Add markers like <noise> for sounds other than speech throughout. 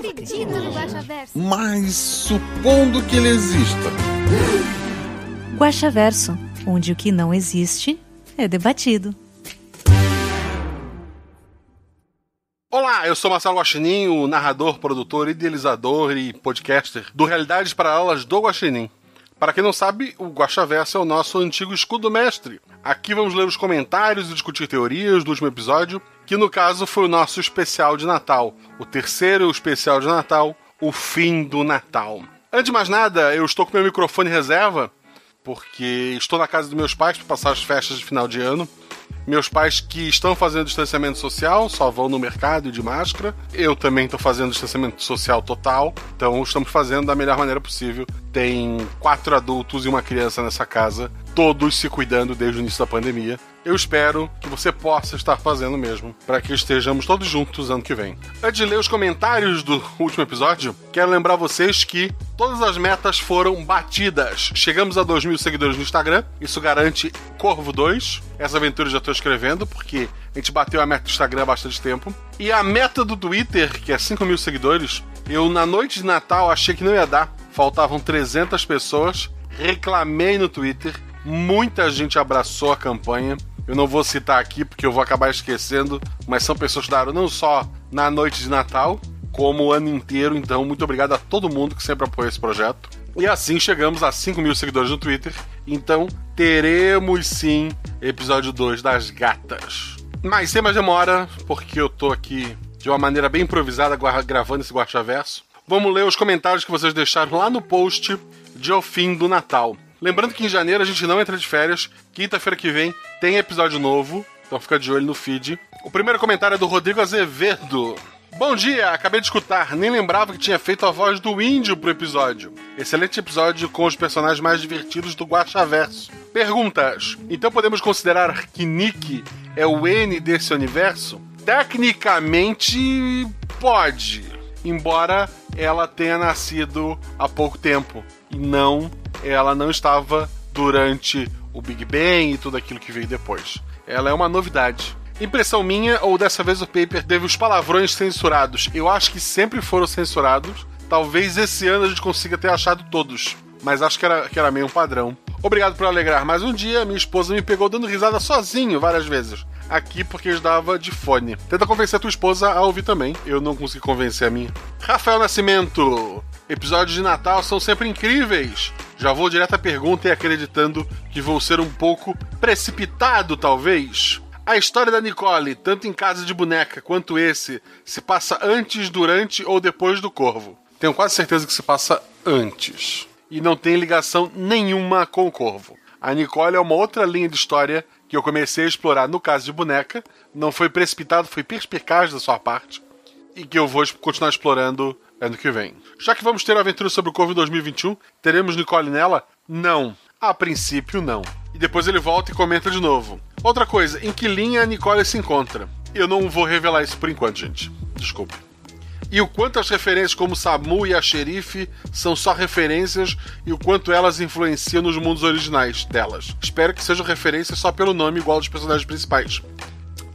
acredito no Guaxaverso. Mas supondo que ele exista. Guaxaverso, onde o que não existe é debatido. Olá, eu sou Marcelo Guaxinim, o narrador, produtor, idealizador e podcaster do Realidades Paralelas do Guaxinim. Para quem não sabe, o Guaxaverso é o nosso antigo escudo mestre. Aqui vamos ler os comentários e discutir teorias do último episódio, que no caso foi o nosso especial de Natal. O terceiro especial de Natal, o fim do Natal. Antes de mais nada, eu estou com meu microfone reserva, porque estou na casa dos meus pais para passar as festas de final de ano. Meus pais que estão fazendo distanciamento social só vão no mercado de máscara. Eu também estou fazendo distanciamento social total. Então estamos fazendo da melhor maneira possível. Tem quatro adultos e uma criança nessa casa, todos se cuidando desde o início da pandemia. Eu espero que você possa estar fazendo mesmo, para que estejamos todos juntos ano que vem. Antes de ler os comentários do <laughs> último episódio, quero lembrar vocês que todas as metas foram batidas. Chegamos a 2 mil seguidores no Instagram, isso garante Corvo 2. Essa aventura eu já estou escrevendo, porque a gente bateu a meta do Instagram há bastante tempo. E a meta do Twitter, que é 5 mil seguidores, eu na noite de Natal achei que não ia dar. Faltavam 300 pessoas. Reclamei no Twitter. Muita gente abraçou a campanha. Eu não vou citar aqui porque eu vou acabar esquecendo, mas são pessoas que daram não só na noite de Natal, como o ano inteiro. Então, muito obrigado a todo mundo que sempre apoia esse projeto. E assim chegamos a 5 mil seguidores no Twitter. Então, teremos sim episódio 2 das gatas. Mas sem mais demora, porque eu tô aqui de uma maneira bem improvisada gravando esse Guaxaverso. Vamos ler os comentários que vocês deixaram lá no post de Ao Fim do Natal. Lembrando que em janeiro a gente não entra de férias. Quinta-feira que vem tem episódio novo, então fica de olho no feed. O primeiro comentário é do Rodrigo Azevedo. Bom dia, acabei de escutar, nem lembrava que tinha feito a voz do índio pro episódio. Excelente episódio com os personagens mais divertidos do Guaxaverso. Perguntas: Então podemos considerar que Nick é o N desse universo? Tecnicamente, pode. Embora ela tenha nascido há pouco tempo. E não, ela não estava durante o Big Bang e tudo aquilo que veio depois. Ela é uma novidade. Impressão minha, ou dessa vez o paper teve os palavrões censurados. Eu acho que sempre foram censurados. Talvez esse ano a gente consiga ter achado todos. Mas acho que era, que era meio um padrão. Obrigado por alegrar mais um dia. Minha esposa me pegou dando risada sozinho várias vezes. Aqui porque estava de fone. Tenta convencer a tua esposa a ouvir também. Eu não consegui convencer a minha. Rafael Nascimento. Episódios de Natal são sempre incríveis. Já vou direto à pergunta e acreditando que vou ser um pouco precipitado, talvez. A história da Nicole, tanto em Casa de Boneca quanto esse, se passa antes, durante ou depois do Corvo. Tenho quase certeza que se passa antes. E não tem ligação nenhuma com o Corvo. A Nicole é uma outra linha de história que eu comecei a explorar no Casa de Boneca. Não foi precipitado, foi perspicaz da sua parte. E que eu vou continuar explorando ano que vem. Já que vamos ter a aventura sobre o Corvo em 2021, teremos Nicole nela? Não. A princípio, não. E depois ele volta e comenta de novo. Outra coisa, em que linha a Nicole se encontra? Eu não vou revelar isso por enquanto, gente. Desculpe. E o quanto as referências como Samu e a Xerife são só referências e o quanto elas influenciam nos mundos originais delas. Espero que sejam referências só pelo nome igual dos personagens principais.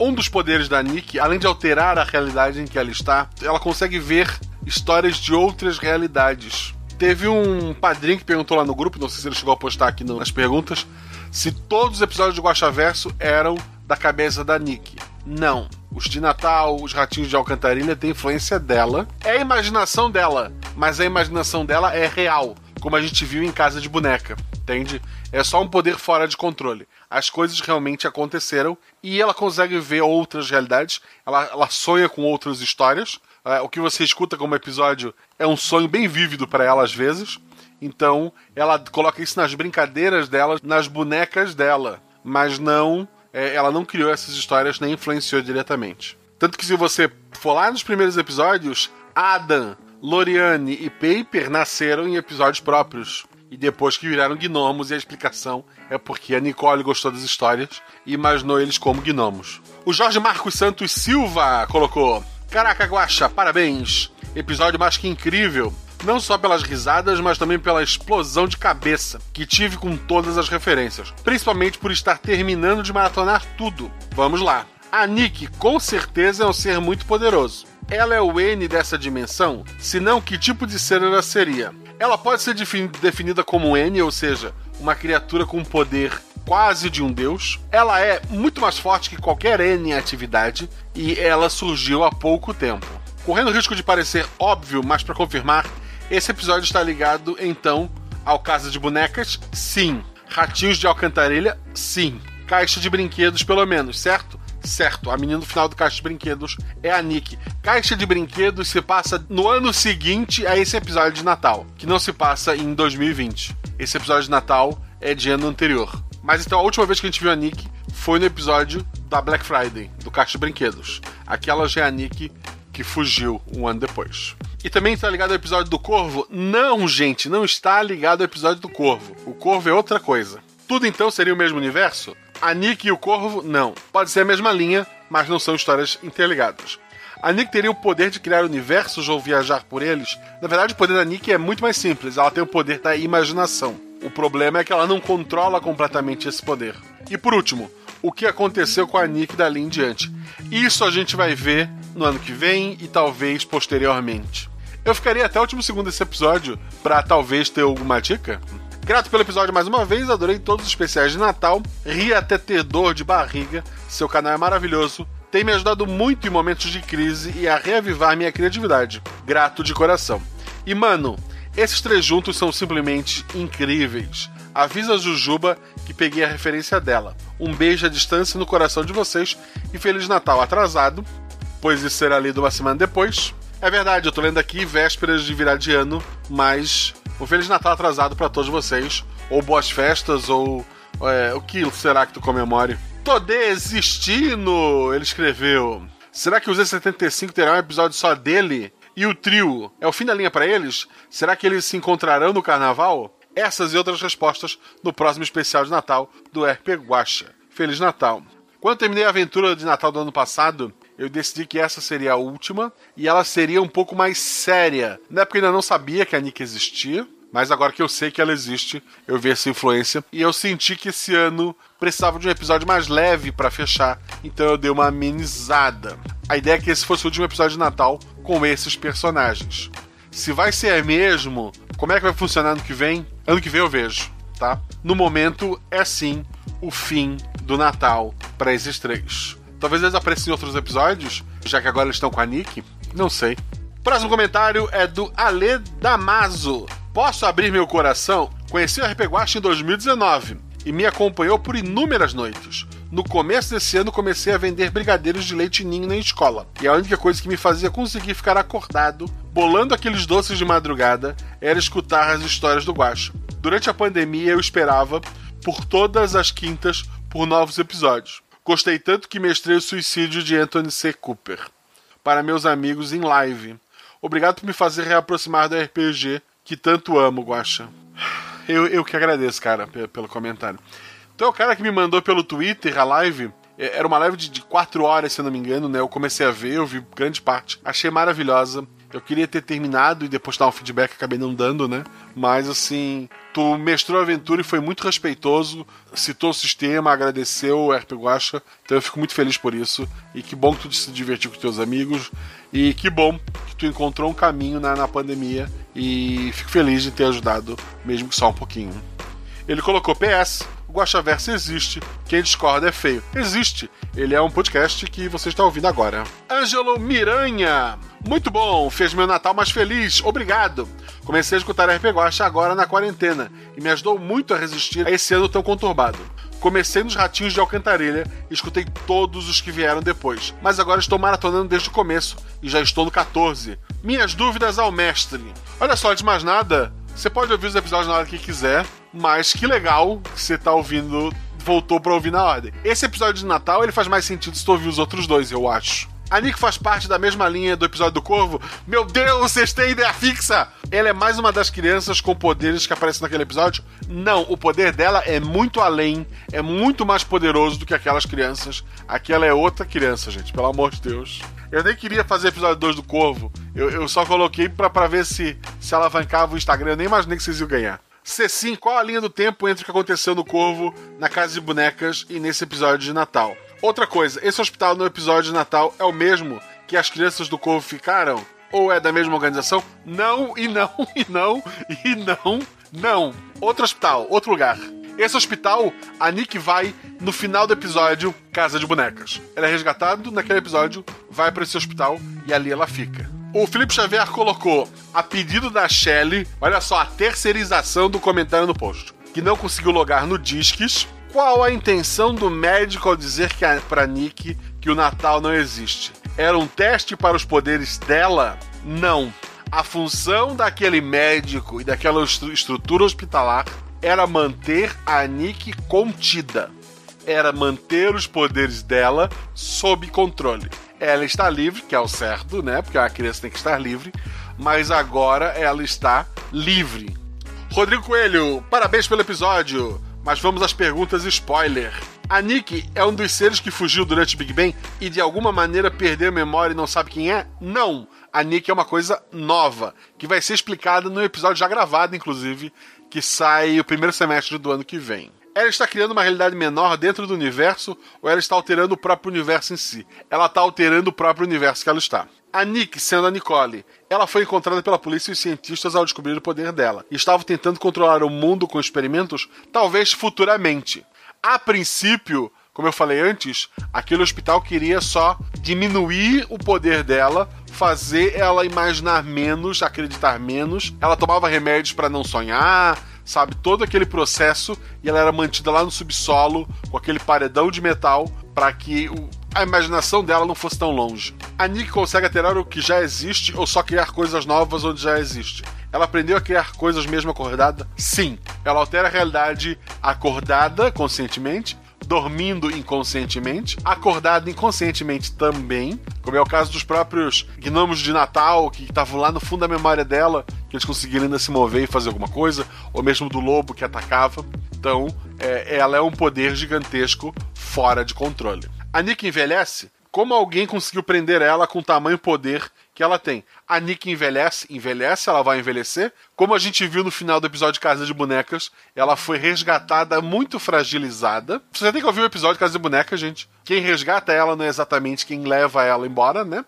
Um dos poderes da Nick, além de alterar a realidade em que ela está, ela consegue ver histórias de outras realidades. Teve um padrinho que perguntou lá no grupo, não sei se ele chegou a postar aqui nas perguntas, se todos os episódios de Guaxaverso eram da cabeça da Nick. Não. Os de Natal, os ratinhos de Alcantarilha têm influência dela. É a imaginação dela, mas a imaginação dela é real, como a gente viu em Casa de Boneca, entende? É só um poder fora de controle. As coisas realmente aconteceram e ela consegue ver outras realidades. Ela, ela sonha com outras histórias. É, o que você escuta como episódio é um sonho bem vívido para ela às vezes. Então ela coloca isso nas brincadeiras dela, nas bonecas dela, mas não é, ela não criou essas histórias nem influenciou diretamente. Tanto que se você for lá nos primeiros episódios, Adam, Loriane e Paper nasceram em episódios próprios. E depois que viraram gnomos, e a explicação é porque a Nicole gostou das histórias e imaginou eles como gnomos. O Jorge Marcos Santos Silva colocou: Caraca, Guaxa, parabéns! Episódio mais que incrível. Não só pelas risadas, mas também pela explosão de cabeça que tive com todas as referências. Principalmente por estar terminando de maratonar tudo. Vamos lá. A Nick com certeza é um ser muito poderoso. Ela é o N dessa dimensão? Se não, que tipo de ser ela seria? Ela pode ser definida como N, ou seja, uma criatura com poder quase de um deus. Ela é muito mais forte que qualquer N atividade e ela surgiu há pouco tempo. Correndo o risco de parecer óbvio, mas para confirmar, esse episódio está ligado então ao Casa de Bonecas? Sim. Ratinhos de Alcantarilha? Sim. Caixa de brinquedos, pelo menos, certo? Certo, a menina do final do Caixa de Brinquedos é a Nick. Caixa de Brinquedos se passa no ano seguinte a esse episódio de Natal, que não se passa em 2020. Esse episódio de Natal é de ano anterior. Mas então a última vez que a gente viu a Nick foi no episódio da Black Friday, do Caixa de Brinquedos. Aquela já é a Nick que fugiu um ano depois. E também está ligado ao episódio do Corvo? Não, gente, não está ligado ao episódio do Corvo. O Corvo é outra coisa. Tudo então seria o mesmo universo? A Nick e o Corvo, não. Pode ser a mesma linha, mas não são histórias interligadas. A Nick teria o poder de criar universos ou viajar por eles. Na verdade, o poder da Nick é muito mais simples. Ela tem o poder da imaginação. O problema é que ela não controla completamente esse poder. E por último, o que aconteceu com a Nick dali em diante? Isso a gente vai ver no ano que vem e talvez posteriormente. Eu ficaria até o último segundo desse episódio para talvez ter alguma dica. Grato pelo episódio mais uma vez, adorei todos os especiais de Natal, ri até ter dor de barriga, seu canal é maravilhoso, tem me ajudado muito em momentos de crise e a reavivar minha criatividade. Grato de coração. E mano, esses três juntos são simplesmente incríveis. Avisa a Jujuba que peguei a referência dela. Um beijo à distância no coração de vocês e Feliz Natal atrasado, pois isso será lido uma semana depois. É verdade, eu tô lendo aqui vésperas de virar de ano, mas um Feliz Natal atrasado para todos vocês. Ou boas festas, ou é, o que será que tu comemore? Tô desistindo! Ele escreveu. Será que o Z75 terá um episódio só dele? E o trio? É o fim da linha para eles? Será que eles se encontrarão no carnaval? Essas e outras respostas no próximo especial de Natal do RP Guacha. Feliz Natal! Quando terminei a aventura de Natal do ano passado, eu decidi que essa seria a última e ela seria um pouco mais séria. Na época eu ainda não sabia que a Nick existia, mas agora que eu sei que ela existe, eu vi essa influência e eu senti que esse ano precisava de um episódio mais leve para fechar, então eu dei uma amenizada. A ideia é que esse fosse o último episódio de Natal com esses personagens. Se vai ser mesmo, como é que vai funcionar ano que vem? Ano que vem eu vejo, tá? No momento é sim o fim do Natal para esses três. Talvez eles apareçam em outros episódios, já que agora eles estão com a Nick. Não sei. Próximo comentário é do Ale Damaso. Posso abrir meu coração? Conheci o RP Guacha em 2019 e me acompanhou por inúmeras noites. No começo desse ano comecei a vender brigadeiros de leite ninho na escola. E a única coisa que me fazia conseguir ficar acordado, bolando aqueles doces de madrugada, era escutar as histórias do Guacha. Durante a pandemia eu esperava, por todas as quintas, por novos episódios. Gostei tanto que mestrei o suicídio de Anthony C. Cooper. Para meus amigos em live. Obrigado por me fazer reaproximar do RPG que tanto amo, Guacha. Eu, eu que agradeço, cara, pelo comentário. Então, o cara que me mandou pelo Twitter a live. é, Era uma live de, de quatro horas, se eu não me engano, né? Eu comecei a ver, eu vi grande parte. Achei maravilhosa. Eu queria ter terminado e depois dar um feedback, acabei não dando, né? Mas assim, tu mestrou a aventura e foi muito respeitoso, citou o sistema, agradeceu o RP Guacha, então eu fico muito feliz por isso. E que bom que tu se divertiu com teus amigos. E que bom que tu encontrou um caminho na, na pandemia. E fico feliz de ter ajudado, mesmo que só um pouquinho. Ele colocou PS. O Guaxaverso existe. Quem discorda é feio. Existe. Ele é um podcast que você está ouvindo agora. Ângelo Miranha. Muito bom. Fez meu Natal mais feliz. Obrigado. Comecei a escutar RP Guacha agora na quarentena e me ajudou muito a resistir a esse ano tão conturbado. Comecei nos Ratinhos de Alcantarilha e escutei todos os que vieram depois, mas agora estou maratonando desde o começo e já estou no 14. Minhas dúvidas ao mestre. Olha só, de mais nada, você pode ouvir os episódios na hora que quiser, mas que legal que você tá ouvindo, voltou pra ouvir na ordem. Esse episódio de Natal ele faz mais sentido se tu ouvir os outros dois, eu acho. A Nick faz parte da mesma linha do episódio do Corvo. Meu Deus, vocês têm ideia fixa! Ela é mais uma das crianças com poderes que aparece naquele episódio? Não, o poder dela é muito além, é muito mais poderoso do que aquelas crianças. Aquela é outra criança, gente, pelo amor de Deus. Eu nem queria fazer episódio 2 do Corvo. Eu, eu só coloquei pra ver se, se alavancava o Instagram. Eu nem imaginei que vocês iam ganhar. Se sim, qual a linha do tempo entre o que aconteceu no Corvo, na Casa de Bonecas e nesse episódio de Natal? Outra coisa, esse hospital no episódio de Natal é o mesmo que as crianças do Corvo ficaram? Ou é da mesma organização? Não, e não, <laughs> e não, e não, não. Outro hospital, outro lugar. Esse hospital, a Nick vai no final do episódio Casa de Bonecas. Ela é resgatada naquele episódio, vai para esse hospital e ali ela fica. O Felipe Xavier colocou a pedido da Shelley, olha só, a terceirização do comentário no post, que não conseguiu logar no Disques. Qual a intenção do médico ao dizer que a, pra Nick que o Natal não existe? Era um teste para os poderes dela? Não. A função daquele médico e daquela estru- estrutura hospitalar era manter a Nick contida. Era manter os poderes dela sob controle. Ela está livre, que é o certo, né? Porque a criança tem que estar livre. Mas agora ela está livre. Rodrigo Coelho, parabéns pelo episódio. Mas vamos às perguntas spoiler. A Nick é um dos seres que fugiu durante o Big Bang e de alguma maneira perdeu a memória e não sabe quem é? Não! A Nick é uma coisa nova, que vai ser explicada no episódio já gravado, inclusive, que sai o primeiro semestre do ano que vem. Ela está criando uma realidade menor dentro do universo ou ela está alterando o próprio universo em si? Ela está alterando o próprio universo que ela está. A Nick, sendo a Nicole, ela foi encontrada pela polícia e os cientistas ao descobrir o poder dela. E estavam tentando controlar o mundo com experimentos, talvez futuramente. A princípio, como eu falei antes, aquele hospital queria só diminuir o poder dela, fazer ela imaginar menos, acreditar menos. Ela tomava remédios para não sonhar, sabe? Todo aquele processo e ela era mantida lá no subsolo com aquele paredão de metal para que o- a imaginação dela não fosse tão longe. A Nick consegue alterar o que já existe ou só criar coisas novas onde já existe. Ela aprendeu a criar coisas mesmo acordada? Sim. Ela altera a realidade acordada conscientemente, dormindo inconscientemente, acordada inconscientemente também, como é o caso dos próprios gnomos de Natal que estavam lá no fundo da memória dela, que eles conseguiram ainda se mover e fazer alguma coisa, ou mesmo do lobo que atacava. Então, é, ela é um poder gigantesco fora de controle. A Nick envelhece? Como alguém conseguiu prender ela com o tamanho poder que ela tem? A Nick envelhece? Envelhece, ela vai envelhecer? Como a gente viu no final do episódio de Casa de Bonecas, ela foi resgatada muito fragilizada. Você tem que ouvir o episódio de Casa de Bonecas, gente. Quem resgata ela não é exatamente quem leva ela embora, né?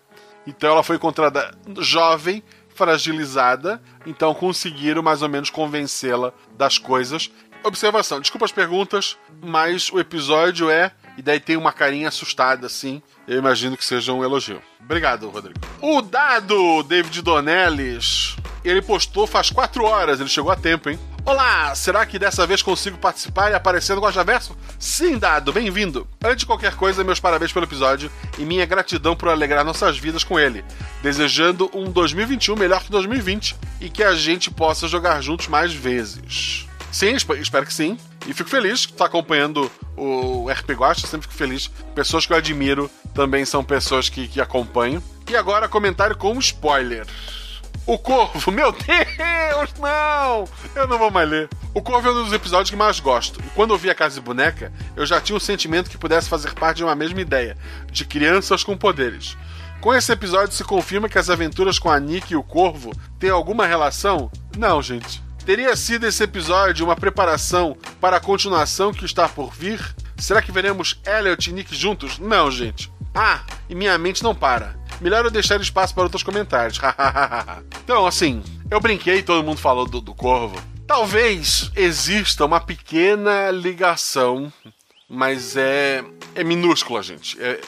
Então ela foi encontrada jovem, fragilizada, então conseguiram mais ou menos convencê-la das coisas. Observação, desculpa as perguntas, mas o episódio é. E daí tem uma carinha assustada, assim. Eu imagino que seja um elogio. Obrigado, Rodrigo. O dado David Donelles. Ele postou faz quatro horas, ele chegou a tempo, hein? Olá, será que dessa vez consigo participar e aparecer no Guajaverso? Sim, Dado, bem-vindo! Antes de qualquer coisa, meus parabéns pelo episódio e minha gratidão por alegrar nossas vidas com ele, desejando um 2021 melhor que 2020 e que a gente possa jogar juntos mais vezes. Sim, esp- espero que sim. E fico feliz que tá acompanhando o RP Guacha, sempre fico feliz. Pessoas que eu admiro também são pessoas que, que acompanho. E agora, comentário com spoiler. O Corvo, meu Deus, não! Eu não vou mais ler. O Corvo é um dos episódios que mais gosto. E quando eu vi a Casa de Boneca, eu já tinha um sentimento que pudesse fazer parte de uma mesma ideia, de crianças com poderes. Com esse episódio se confirma que as aventuras com a Nick e o Corvo têm alguma relação? Não, gente. Teria sido esse episódio uma preparação para a continuação que está por vir? Será que veremos Elliot e Nick juntos? Não, gente. Ah, e minha mente não para. Melhor eu deixar espaço para outros comentários. <laughs> então, assim, eu brinquei, todo mundo falou do, do Corvo. Talvez exista uma pequena ligação, mas é, é minúscula, gente. É-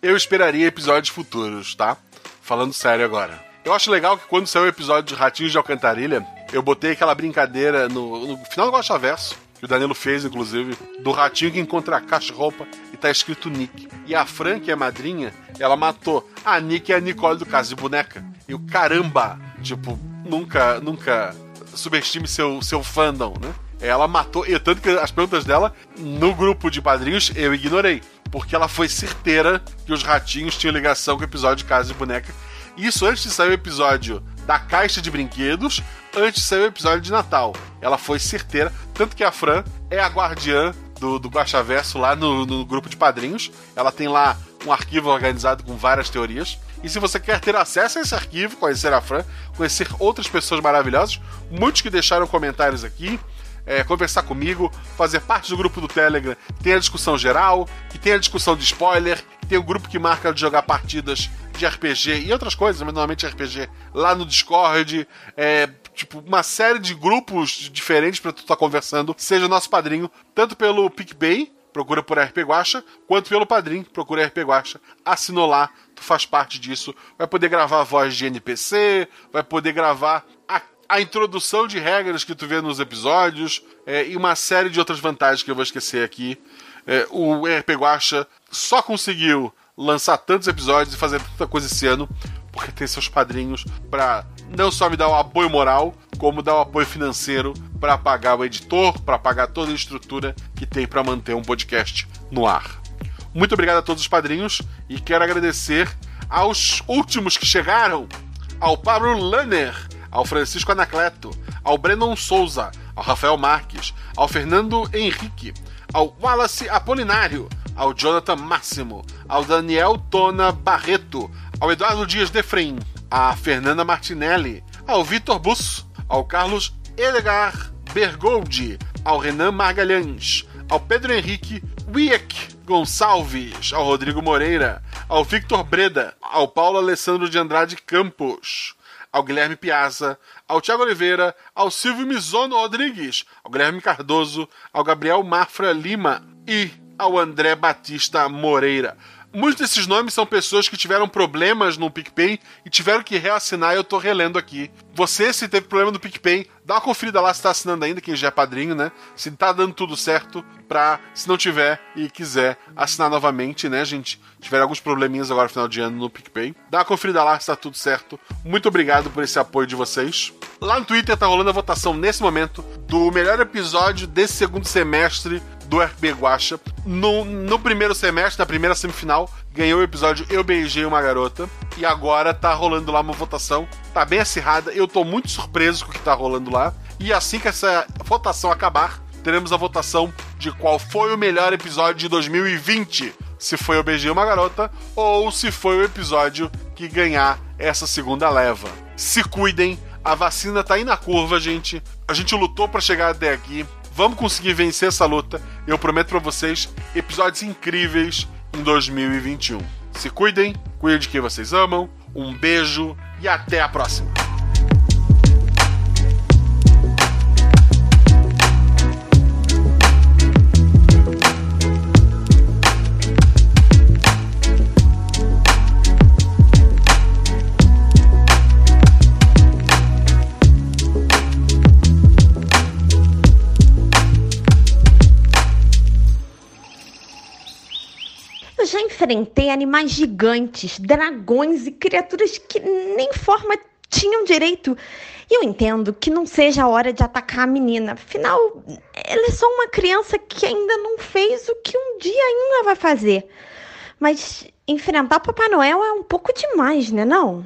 eu esperaria episódios futuros, tá? Falando sério agora. Eu acho legal que quando saiu o episódio de Ratinhos de Alcantarilha, eu botei aquela brincadeira no, no final do Gosta Verso, que o Danilo fez, inclusive, do ratinho que encontra a caixa-roupa e tá escrito Nick. E a Fran, que é madrinha, ela matou. A Nick é a Nicole do caso de boneca. E o caramba, tipo, nunca, nunca subestime seu, seu fandom, né? Ela matou, e tanto que as perguntas dela, no grupo de padrinhos, eu ignorei. porque ela foi certeira que os ratinhos tinham ligação com o episódio de Casa de Boneca. Isso antes de sair o episódio da caixa de brinquedos, antes de sair o episódio de Natal. Ela foi certeira, tanto que a Fran é a guardiã do, do Guaxaverso lá no, no grupo de padrinhos. Ela tem lá um arquivo organizado com várias teorias. E se você quer ter acesso a esse arquivo, conhecer a Fran, conhecer outras pessoas maravilhosas, muitos que deixaram comentários aqui, é, conversar comigo, fazer parte do grupo do Telegram, tem a discussão geral, que tem a discussão de spoiler, tem o grupo que marca de jogar partidas de RPG e outras coisas, mas normalmente RPG, lá no Discord, é, tipo, uma série de grupos diferentes para tu estar tá conversando, seja nosso padrinho, tanto pelo PicPay, procura por RP Guacha, quanto pelo padrinho, procura RP Guacha, assinou lá, tu faz parte disso, vai poder gravar a voz de NPC, vai poder gravar a, a introdução de regras que tu vê nos episódios, é, e uma série de outras vantagens que eu vou esquecer aqui. É, o RP Guacha só conseguiu lançar tantos episódios e fazer tanta coisa esse ano porque tem seus padrinhos para não só me dar o apoio moral, como dar o apoio financeiro para pagar o editor, para pagar toda a estrutura que tem para manter um podcast no ar. Muito obrigado a todos os padrinhos e quero agradecer aos últimos que chegaram: ao Pablo Lanner, ao Francisco Anacleto, ao Brennan Souza, ao Rafael Marques, ao Fernando Henrique, ao Wallace Apolinário, ao Jonathan Máximo, ao Daniel Tona Barreto, ao Eduardo Dias Defrem, à Fernanda Martinelli, ao Vitor Busso, ao Carlos Edgar Bergoldi, ao Renan Margalhães, ao Pedro Henrique Wieck Gonçalves, ao Rodrigo Moreira, ao Victor Breda, ao Paulo Alessandro de Andrade Campos, ao Guilherme Piazza, ao Tiago Oliveira, ao Silvio Mizono Rodrigues, ao Guilherme Cardoso, ao Gabriel Mafra Lima e ao André Batista Moreira. Muitos desses nomes são pessoas que tiveram problemas no PicPay e tiveram que reassinar, eu tô relendo aqui. Você, se teve problema no PicPay, dá uma conferida lá se tá assinando ainda, quem já é padrinho, né? Se tá dando tudo certo, pra, se não tiver e quiser assinar novamente, né, gente? Tiveram alguns probleminhas agora no final de ano no PicPay. Dá uma conferida lá se tá tudo certo. Muito obrigado por esse apoio de vocês. Lá no Twitter tá rolando a votação nesse momento do melhor episódio desse segundo semestre do RP Guacha. No, no primeiro semestre, na primeira semifinal, ganhou o episódio Eu Beijei Uma Garota. E agora tá rolando lá uma votação. Tá bem acirrada. Eu tô muito surpreso com o que tá rolando lá. E assim que essa votação acabar, teremos a votação de qual foi o melhor episódio de 2020. Se foi Eu Beijei Uma Garota ou se foi o episódio que ganhar essa segunda leva. Se cuidem, a vacina tá aí na curva, gente. A gente lutou para chegar até aqui. Vamos conseguir vencer essa luta. Eu prometo para vocês episódios incríveis em 2021. Se cuidem, cuidem de quem vocês amam. Um beijo e até a próxima. Já enfrentei animais gigantes, dragões e criaturas que nem forma tinham direito. E eu entendo que não seja a hora de atacar a menina. Afinal, ela é só uma criança que ainda não fez o que um dia ainda vai fazer. Mas enfrentar Papai Noel é um pouco demais, né não?